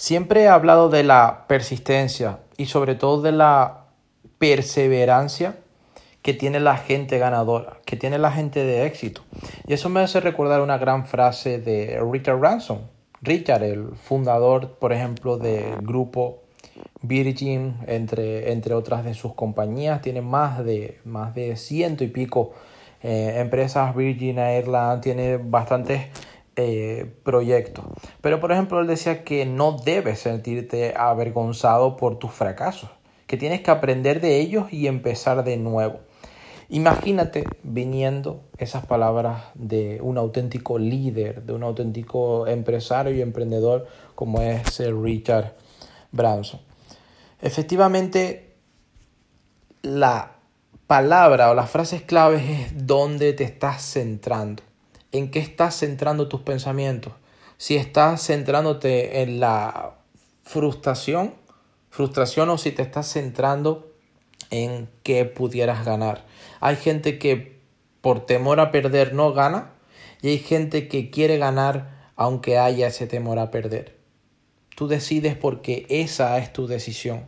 Siempre he hablado de la persistencia y sobre todo de la perseverancia que tiene la gente ganadora, que tiene la gente de éxito. Y eso me hace recordar una gran frase de Richard Branson. Richard, el fundador, por ejemplo, del grupo Virgin, entre, entre otras de sus compañías, tiene más de, más de ciento y pico eh, empresas. Virgin Airlines tiene bastantes eh, proyectos. Pero por ejemplo, él decía que no debes sentirte avergonzado por tus fracasos, que tienes que aprender de ellos y empezar de nuevo. Imagínate viniendo esas palabras de un auténtico líder, de un auténtico empresario y emprendedor como es Richard Branson. Efectivamente, la palabra o las frases claves es dónde te estás centrando en qué estás centrando tus pensamientos. Si estás centrándote en la frustración, frustración o si te estás centrando en qué pudieras ganar. Hay gente que por temor a perder no gana y hay gente que quiere ganar aunque haya ese temor a perder. Tú decides porque esa es tu decisión.